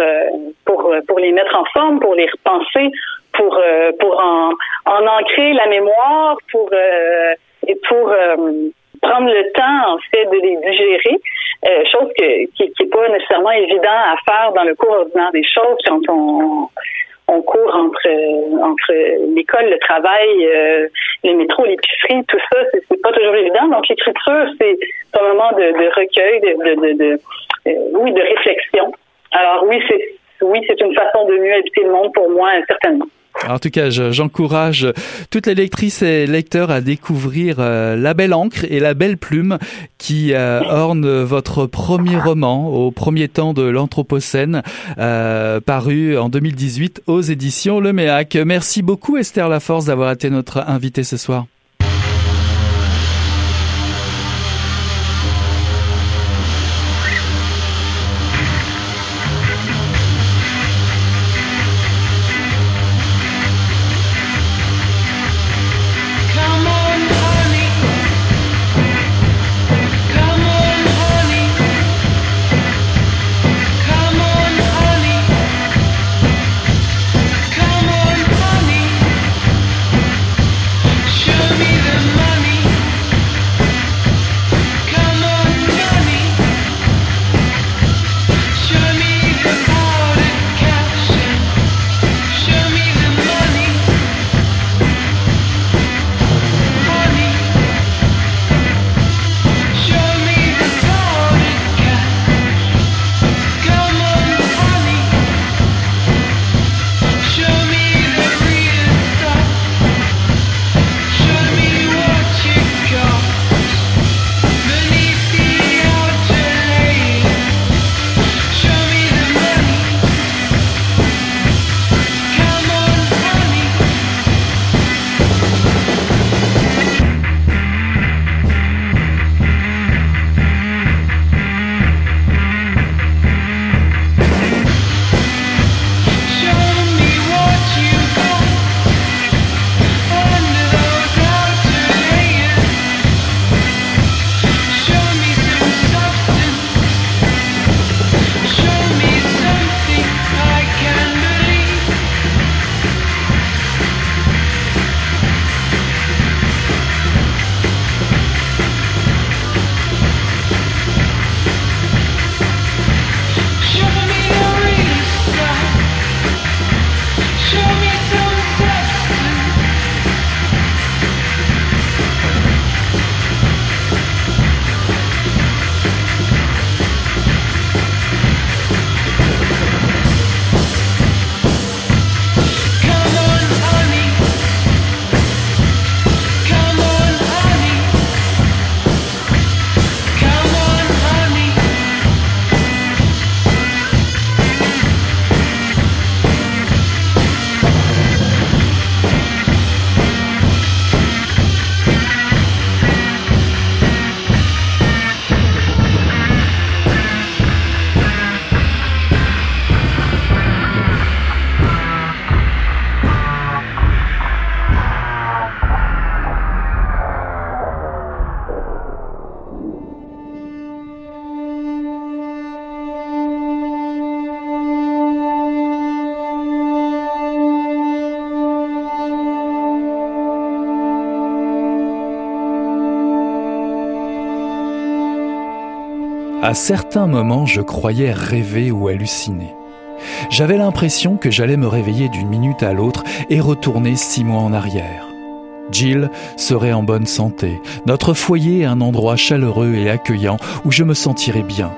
pour, pour les mettre en forme, pour les repenser, pour euh, pour en, en ancrer la mémoire, pour euh, et pour euh, prendre le temps en fait de les digérer, chose que, qui n'est pas nécessairement évident à faire dans le cours ordinaire des choses quand on on court entre entre l'école, le travail, euh, les métros, l'épicerie, tout ça, c'est pas toujours évident. Donc l'écriture, c'est un moment de, de recueil, de, de, de, de oui, de réflexion. Alors oui, c'est oui, c'est une façon de mieux habiter le monde pour moi, certainement en tout cas, j'encourage toutes les lectrices et lecteurs à découvrir euh, La Belle Encre et La Belle Plume qui euh, orne votre premier roman au premier temps de l'Anthropocène, euh, paru en 2018 aux éditions Le Méac. Merci beaucoup Esther Laforce d'avoir été notre invitée ce soir. À certains moments, je croyais rêver ou halluciner. J'avais l'impression que j'allais me réveiller d'une minute à l'autre et retourner six mois en arrière. Jill serait en bonne santé, notre foyer un endroit chaleureux et accueillant où je me sentirais bien.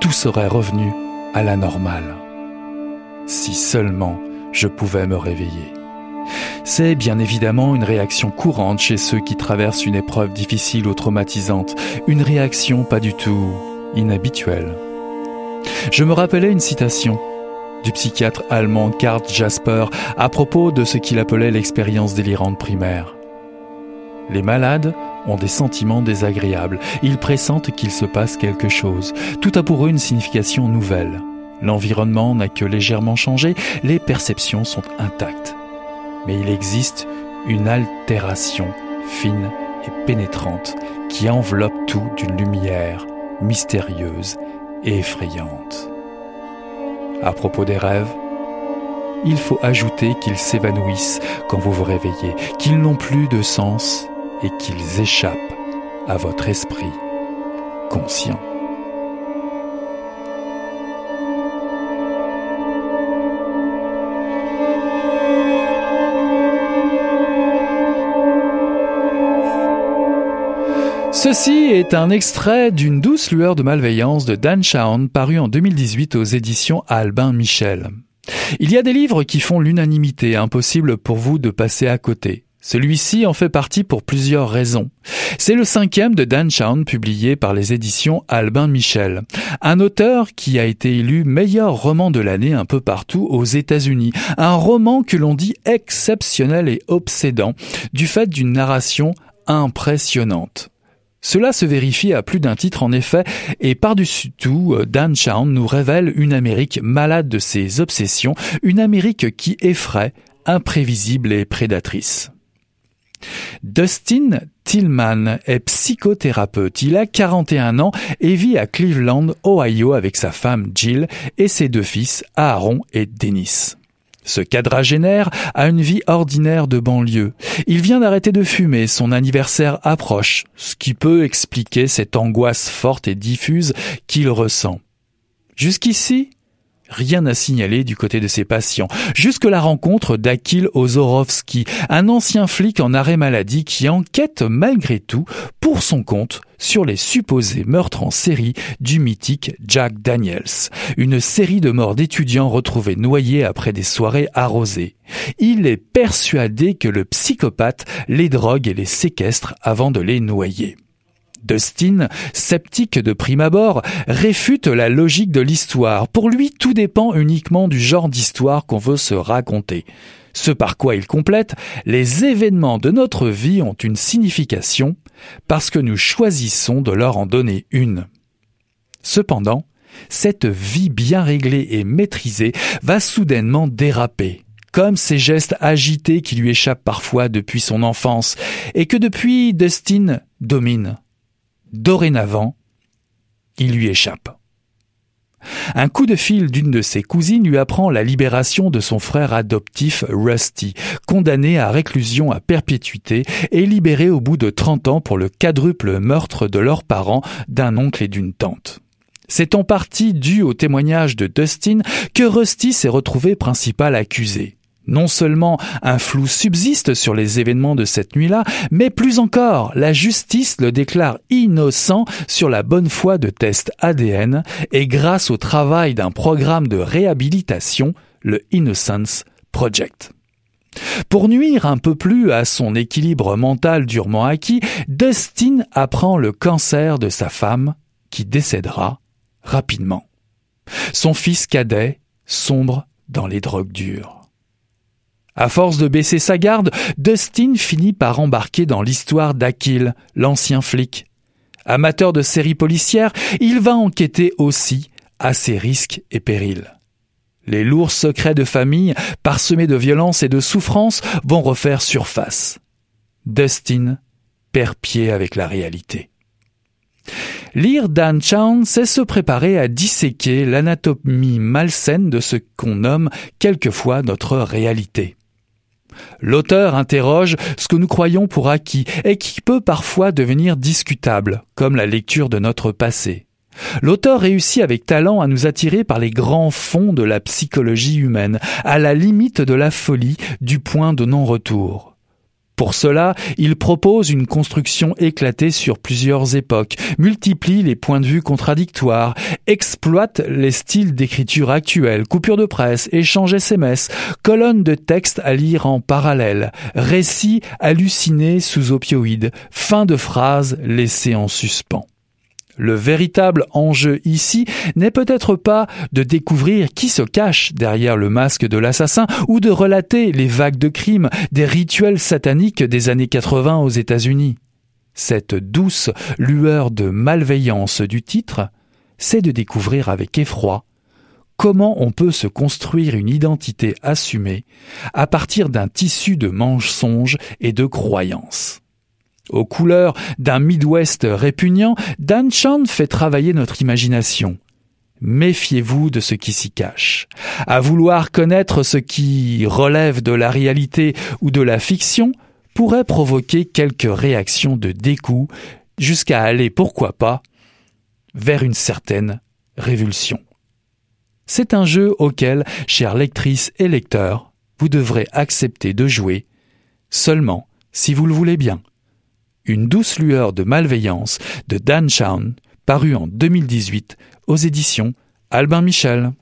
Tout serait revenu à la normale. Si seulement je pouvais me réveiller. C'est bien évidemment une réaction courante chez ceux qui traversent une épreuve difficile ou traumatisante, une réaction pas du tout Je me rappelais une citation du psychiatre allemand Karl Jasper à propos de ce qu'il appelait l'expérience délirante primaire. Les malades ont des sentiments désagréables, ils pressentent qu'il se passe quelque chose, tout a pour eux une signification nouvelle. L'environnement n'a que légèrement changé, les perceptions sont intactes. Mais il existe une altération fine et pénétrante qui enveloppe tout d'une lumière mystérieuse et effrayante. À propos des rêves, il faut ajouter qu'ils s'évanouissent quand vous vous réveillez, qu'ils n'ont plus de sens et qu'ils échappent à votre esprit conscient. Ceci est un extrait d'une douce lueur de malveillance de Dan Shawn paru en 2018 aux éditions Albin Michel. Il y a des livres qui font l'unanimité, impossible pour vous de passer à côté. Celui-ci en fait partie pour plusieurs raisons. C'est le cinquième de Dan Shawn publié par les éditions Albin Michel. Un auteur qui a été élu meilleur roman de l'année un peu partout aux États-Unis. Un roman que l'on dit exceptionnel et obsédant du fait d'une narration impressionnante. Cela se vérifie à plus d'un titre en effet, et par-dessus tout, euh, Dan Chown nous révèle une Amérique malade de ses obsessions, une Amérique qui effraie, imprévisible et prédatrice. Dustin Tillman est psychothérapeute. Il a 41 ans et vit à Cleveland, Ohio avec sa femme Jill et ses deux fils Aaron et Dennis. Ce quadragénaire a une vie ordinaire de banlieue. Il vient d'arrêter de fumer, son anniversaire approche, ce qui peut expliquer cette angoisse forte et diffuse qu'il ressent. Jusqu'ici, rien à signaler du côté de ses patients, jusque la rencontre d'Akil Ozorowski, un ancien flic en arrêt maladie qui enquête malgré tout pour son compte sur les supposés meurtres en série du mythique Jack Daniels, une série de morts d'étudiants retrouvés noyés après des soirées arrosées. Il est persuadé que le psychopathe les drogue et les séquestre avant de les noyer. Dustin, sceptique de prime abord, réfute la logique de l'histoire. Pour lui, tout dépend uniquement du genre d'histoire qu'on veut se raconter. Ce par quoi il complète, les événements de notre vie ont une signification parce que nous choisissons de leur en donner une. Cependant, cette vie bien réglée et maîtrisée va soudainement déraper, comme ces gestes agités qui lui échappent parfois depuis son enfance et que depuis Dustin domine. Dorénavant, il lui échappe. Un coup de fil d'une de ses cousines lui apprend la libération de son frère adoptif Rusty, condamné à réclusion à perpétuité et libéré au bout de 30 ans pour le quadruple meurtre de leurs parents, d'un oncle et d'une tante. C'est en partie dû au témoignage de Dustin que Rusty s'est retrouvé principal accusé. Non seulement un flou subsiste sur les événements de cette nuit-là, mais plus encore, la justice le déclare innocent sur la bonne foi de tests ADN et grâce au travail d'un programme de réhabilitation, le Innocence Project. Pour nuire un peu plus à son équilibre mental durement acquis, Dustin apprend le cancer de sa femme, qui décédera rapidement. Son fils cadet sombre dans les drogues dures. À force de baisser sa garde, Dustin finit par embarquer dans l'histoire d'Akil, l'ancien flic. Amateur de séries policières, il va enquêter aussi à ses risques et périls. Les lourds secrets de famille, parsemés de violence et de souffrance, vont refaire surface. Dustin perd pied avec la réalité. Lire Dan Chown, c'est se préparer à disséquer l'anatomie malsaine de ce qu'on nomme quelquefois notre réalité. L'auteur interroge ce que nous croyons pour acquis et qui peut parfois devenir discutable, comme la lecture de notre passé. L'auteur réussit avec talent à nous attirer par les grands fonds de la psychologie humaine, à la limite de la folie, du point de non-retour. Pour cela, il propose une construction éclatée sur plusieurs époques, multiplie les points de vue contradictoires, exploite les styles d'écriture actuels, coupures de presse, échanges SMS, colonnes de textes à lire en parallèle, récits hallucinés sous opioïdes, fin de phrases laissées en suspens. Le véritable enjeu ici n'est peut-être pas de découvrir qui se cache derrière le masque de l'assassin ou de relater les vagues de crimes, des rituels sataniques des années 80 aux États-Unis. Cette douce lueur de malveillance du titre, c'est de découvrir avec effroi comment on peut se construire une identité assumée à partir d'un tissu de mensonges et de croyances. Aux couleurs d'un Midwest répugnant, Dan Chan fait travailler notre imagination. Méfiez-vous de ce qui s'y cache. À vouloir connaître ce qui relève de la réalité ou de la fiction pourrait provoquer quelques réactions de dégoût jusqu'à aller, pourquoi pas, vers une certaine révulsion. C'est un jeu auquel, chères lectrices et lecteurs, vous devrez accepter de jouer seulement si vous le voulez bien. Une douce lueur de malveillance de Dan Shawn, paru en 2018 aux éditions Albin Michel.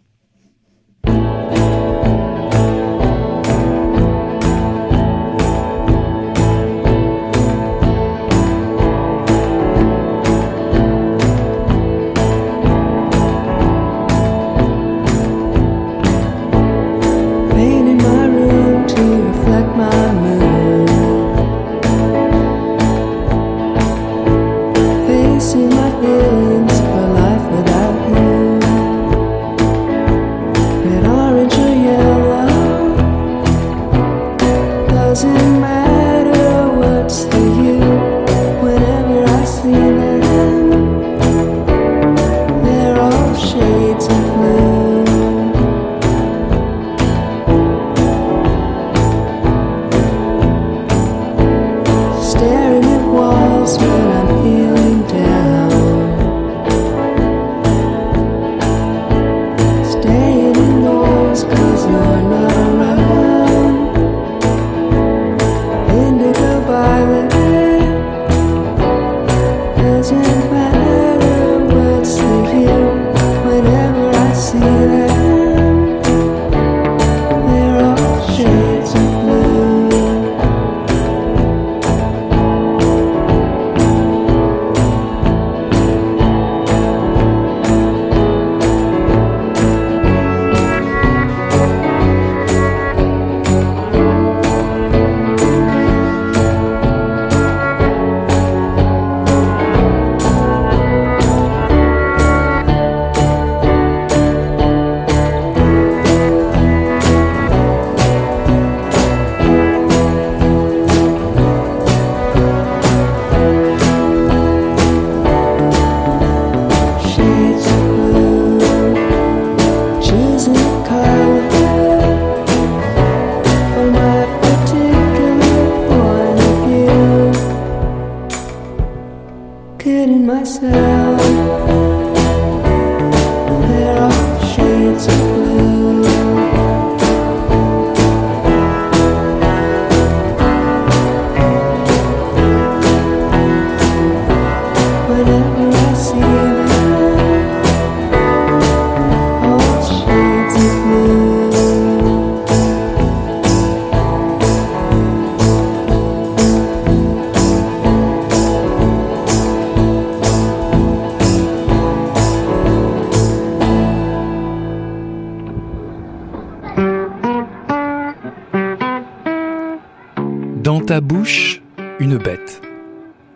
Bouche une bête,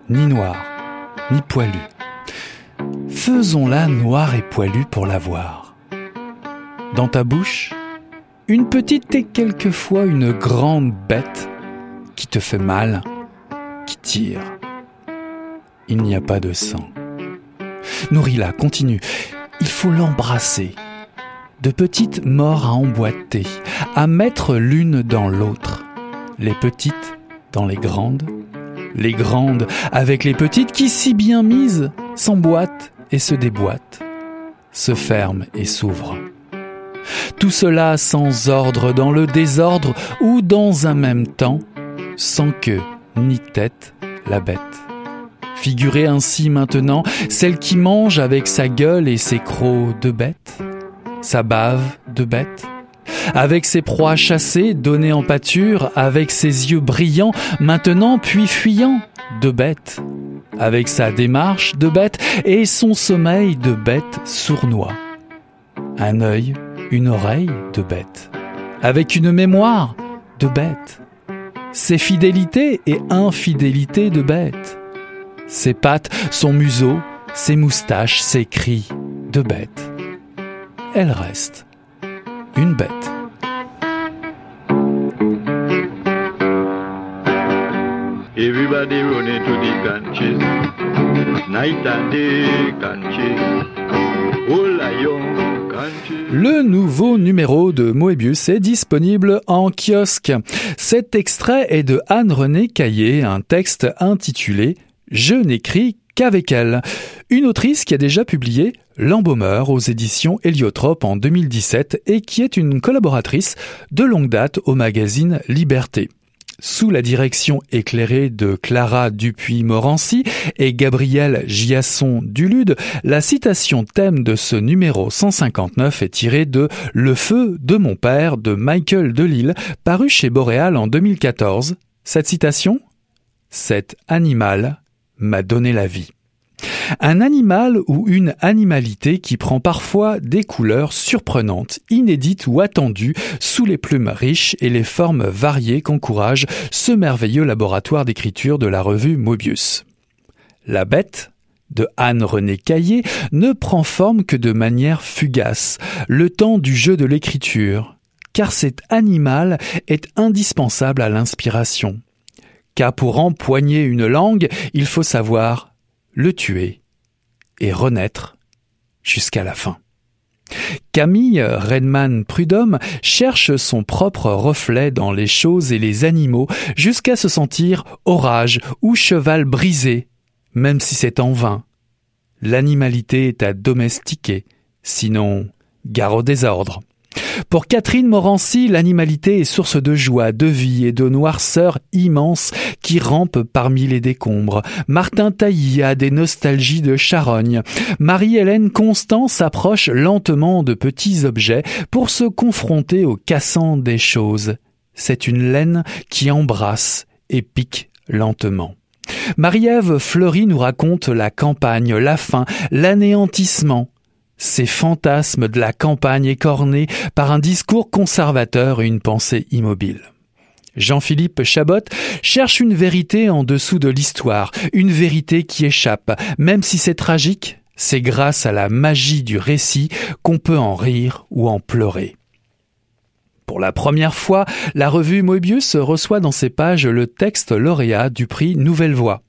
ni noire, ni poilue. Faisons-la noire et poilue pour la voir. Dans ta bouche, une petite et quelquefois une grande bête qui te fait mal, qui tire. Il n'y a pas de sang. Nourris-la, continue. Il faut l'embrasser. De petites morts à emboîter, à mettre l'une dans l'autre. Les petites dans les grandes, les grandes avec les petites qui, si bien mises, s'emboîtent et se déboîte, se ferme et s'ouvre. Tout cela sans ordre dans le désordre ou dans un même temps, sans queue ni tête, la bête. Figurez ainsi maintenant celle qui mange avec sa gueule et ses crocs de bête, sa bave de bête, avec ses proies chassées, données en pâture, avec ses yeux brillants, maintenant puis fuyants, de bête, avec sa démarche de bête et son sommeil de bête sournois. Un œil, une oreille de bête, avec une mémoire de bête, ses fidélités et infidélités de bête, ses pattes, son museau, ses moustaches, ses cris de bête. Elle reste une bête. Le nouveau numéro de Moebius est disponible en kiosque. Cet extrait est de Anne-Renée Caillé, un texte intitulé Je n'écris qu'avec elle. Une autrice qui a déjà publié L'embaumeur aux éditions Héliotrope en 2017 et qui est une collaboratrice de longue date au magazine Liberté. Sous la direction éclairée de Clara Dupuis-Morancy et Gabriel Giasson Dulude, la citation thème de ce numéro 159 est tirée de Le feu de mon père de Michael Delille, paru chez Boréal en 2014. Cette citation Cet animal m'a donné la vie. Un animal ou une animalité qui prend parfois des couleurs surprenantes, inédites ou attendues, sous les plumes riches et les formes variées qu'encourage ce merveilleux laboratoire d'écriture de la revue Mobius. La bête, de Anne-Renée Caillé, ne prend forme que de manière fugace, le temps du jeu de l'écriture, car cet animal est indispensable à l'inspiration. Car pour empoigner une langue, il faut savoir le tuer et renaître jusqu'à la fin. Camille Redman Prudhomme cherche son propre reflet dans les choses et les animaux jusqu'à se sentir orage ou cheval brisé, même si c'est en vain. L'animalité est à domestiquer, sinon gare au désordre. Pour Catherine Morancy, l'animalité est source de joie, de vie et de noirceur immense qui rampe parmi les décombres. Martin Tailly a des nostalgies de charogne. Marie-Hélène Constant s'approche lentement de petits objets pour se confronter au cassant des choses. C'est une laine qui embrasse et pique lentement. Marie-Ève Fleury nous raconte la campagne, la faim, l'anéantissement, ces fantasmes de la campagne écornés par un discours conservateur et une pensée immobile. Jean-Philippe Chabot cherche une vérité en dessous de l'histoire, une vérité qui échappe, même si c'est tragique, c'est grâce à la magie du récit qu'on peut en rire ou en pleurer. Pour la première fois, la revue Moebius reçoit dans ses pages le texte lauréat du prix Nouvelle Voix.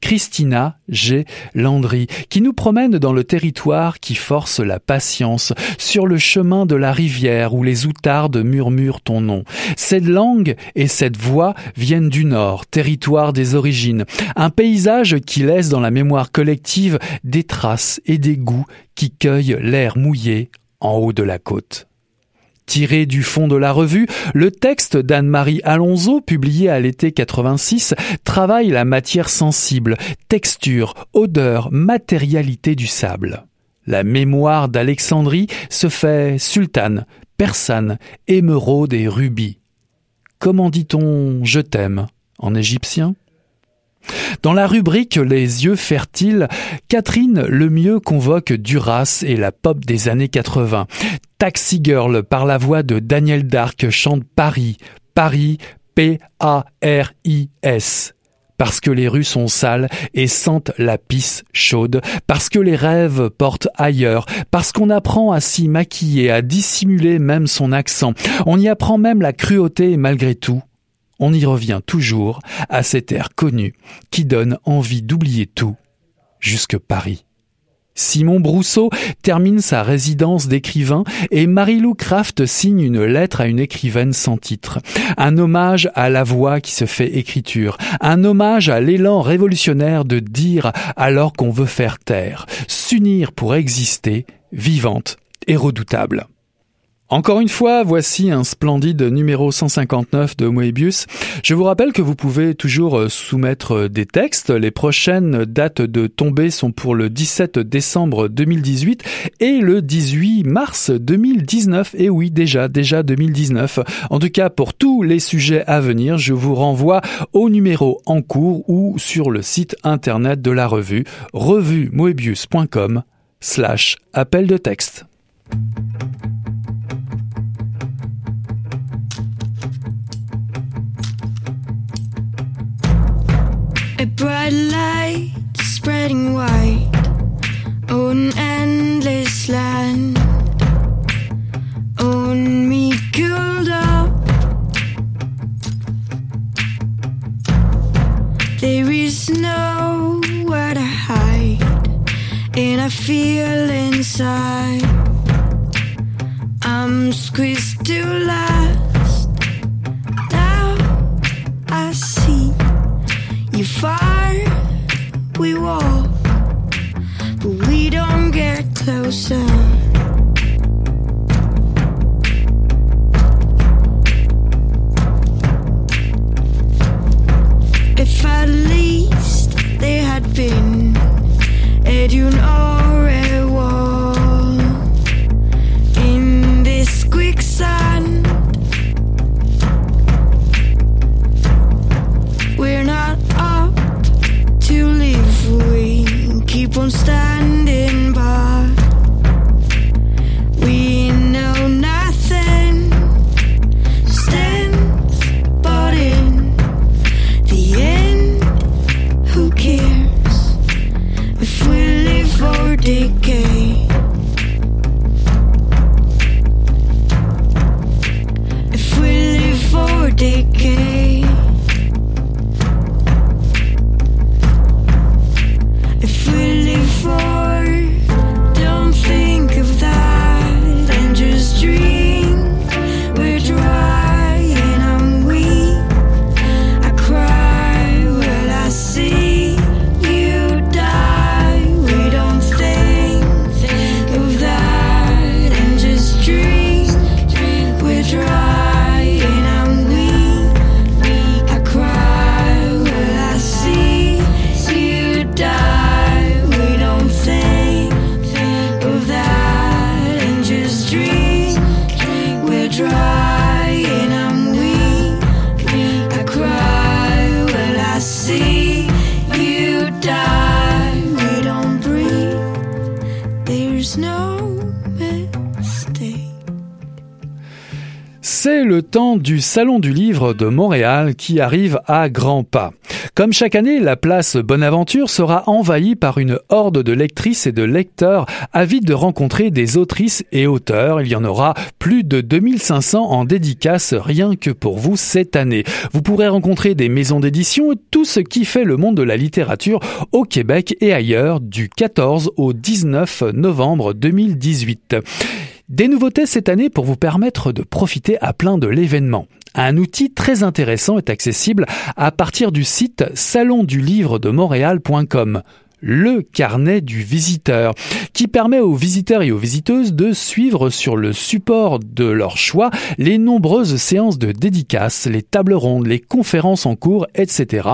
Christina G. Landry, qui nous promène dans le territoire qui force la patience, sur le chemin de la rivière où les outardes murmurent ton nom. Cette langue et cette voix viennent du nord, territoire des origines, un paysage qui laisse dans la mémoire collective des traces et des goûts qui cueillent l'air mouillé en haut de la côte. Tiré du fond de la revue, le texte d'Anne-Marie Alonso, publié à l'été 86, travaille la matière sensible, texture, odeur, matérialité du sable. La mémoire d'Alexandrie se fait sultane, persane, émeraude et rubis. Comment dit-on je t'aime en égyptien? Dans la rubrique Les yeux fertiles, Catherine Lemieux convoque Duras et la pop des années 80. Taxi Girl par la voix de Daniel Dark chante Paris, Paris, P-A-R-I-S. Parce que les rues sont sales et sentent la pisse chaude, parce que les rêves portent ailleurs, parce qu'on apprend à s'y maquiller, à dissimuler même son accent. On y apprend même la cruauté malgré tout on y revient toujours à cet air connu qui donne envie d'oublier tout, jusque Paris. Simon Brousseau termine sa résidence d'écrivain et Marie-Lou Craft signe une lettre à une écrivaine sans titre. Un hommage à la voix qui se fait écriture. Un hommage à l'élan révolutionnaire de dire alors qu'on veut faire taire. S'unir pour exister, vivante et redoutable. Encore une fois, voici un splendide numéro 159 de Moebius. Je vous rappelle que vous pouvez toujours euh, soumettre euh, des textes. Les prochaines dates de tombée sont pour le 17 décembre 2018 et le 18 mars 2019. Et oui, déjà, déjà 2019. En tout cas, pour tous les sujets à venir, je vous renvoie au numéro en cours ou sur le site internet de la revue, revuemoebius.com slash appel de texte. A bright light spreading wide on endless land. On me curled up. There is nowhere to hide, and I feel inside. Le temps du Salon du Livre de Montréal qui arrive à grands pas. Comme chaque année, la place Bonaventure sera envahie par une horde de lectrices et de lecteurs avides de rencontrer des autrices et auteurs. Il y en aura plus de 2500 en dédicace rien que pour vous cette année. Vous pourrez rencontrer des maisons d'édition tout ce qui fait le monde de la littérature au Québec et ailleurs du 14 au 19 novembre 2018. Des nouveautés cette année pour vous permettre de profiter à plein de l'événement. Un outil très intéressant est accessible à partir du site salondulivre-de-montréal.com le carnet du visiteur, qui permet aux visiteurs et aux visiteuses de suivre sur le support de leur choix les nombreuses séances de dédicaces, les tables rondes, les conférences en cours, etc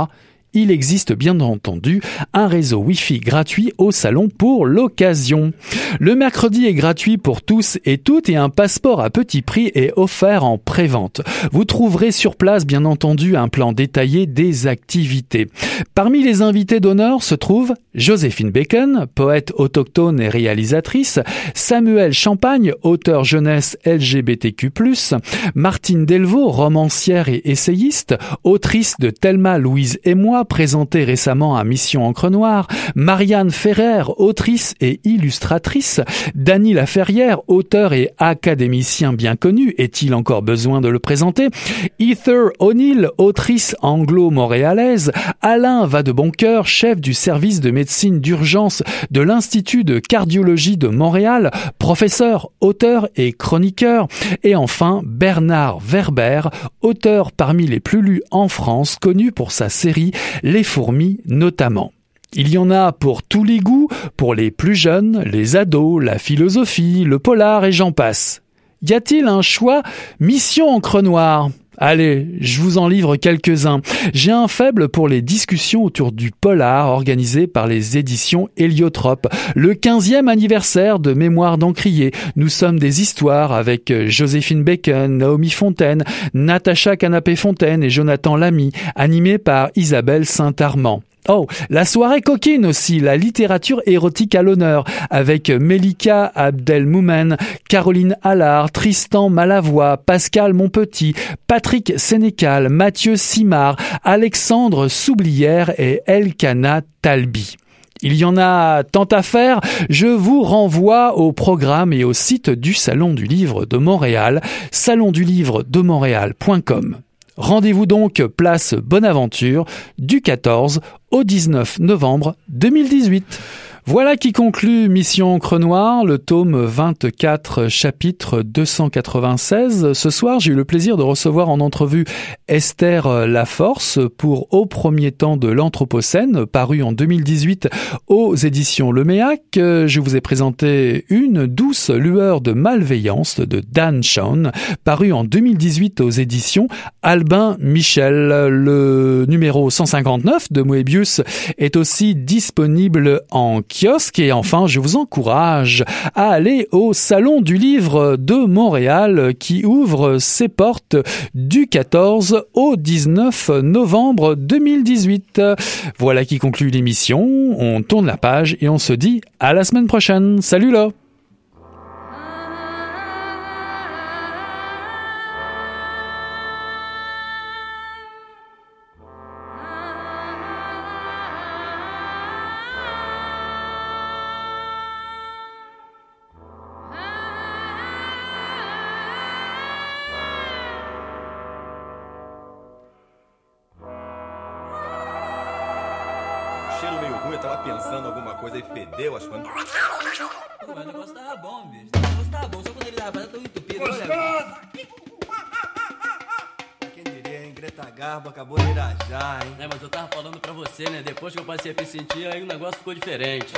il existe bien entendu un réseau Wi-Fi gratuit au salon pour l'occasion. Le mercredi est gratuit pour tous et toutes et un passeport à petit prix est offert en pré-vente. Vous trouverez sur place bien entendu un plan détaillé des activités. Parmi les invités d'honneur se trouvent Joséphine Bacon, poète autochtone et réalisatrice, Samuel Champagne, auteur jeunesse LGBTQ+, Martine Delvaux, romancière et essayiste, autrice de Thelma, Louise et moi, mois, présenté récemment à Mission Encre Noire, Marianne Ferrer, autrice et illustratrice, Dany Laferrière, auteur et académicien bien connu, est-il encore besoin de le présenter, Ether O'Neill, autrice anglo-montréalaise, Alain Vadeboncoeur, chef du service de médecine d'urgence de l'Institut de cardiologie de Montréal, professeur, auteur et chroniqueur, et enfin Bernard Verber, auteur parmi les plus lus en France, connu pour sa série Les fourmis notamment. Il y en a pour tous les goûts, pour les plus jeunes, les ados, la philosophie, le polar et j'en passe. Y a-t-il un choix? Mission encre noire Allez, je vous en livre quelques-uns. J'ai un faible pour les discussions autour du polar organisées par les éditions Héliotrope. Le 15e anniversaire de Mémoire d'Encrier. Nous sommes des histoires avec Joséphine Bacon, Naomi Fontaine, Natacha Canapé-Fontaine et Jonathan Lamy, animés par Isabelle Saint-Armand. Oh, la soirée coquine aussi, la littérature érotique à l'honneur, avec Melika Abdelmoumen, Caroline Allard, Tristan Malavoie, Pascal Monpetit, Patrick Sénécal, Mathieu Simard, Alexandre Soublière et Elkana Talbi. Il y en a tant à faire, je vous renvoie au programme et au site du Salon du Livre de Montréal, salondulivre-de-montréal.com. Rendez-vous donc place Bonaventure du 14 au 19 novembre 2018. Voilà qui conclut Mission Encre le tome 24, chapitre 296. Ce soir, j'ai eu le plaisir de recevoir en entrevue Esther Laforce pour Au premier temps de l'Anthropocène, paru en 2018 aux éditions Leméac. Je vous ai présenté Une douce lueur de malveillance de Dan Shawn, paru en 2018 aux éditions Albin Michel. Le numéro 159 de Moebius est aussi disponible en Et enfin, je vous encourage à aller au Salon du Livre de Montréal qui ouvre ses portes du 14 au 19 novembre 2018. Voilà qui conclut l'émission. On tourne la page et on se dit à la semaine prochaine. Salut là que eu passei a me sentir, aí o negócio ficou diferente.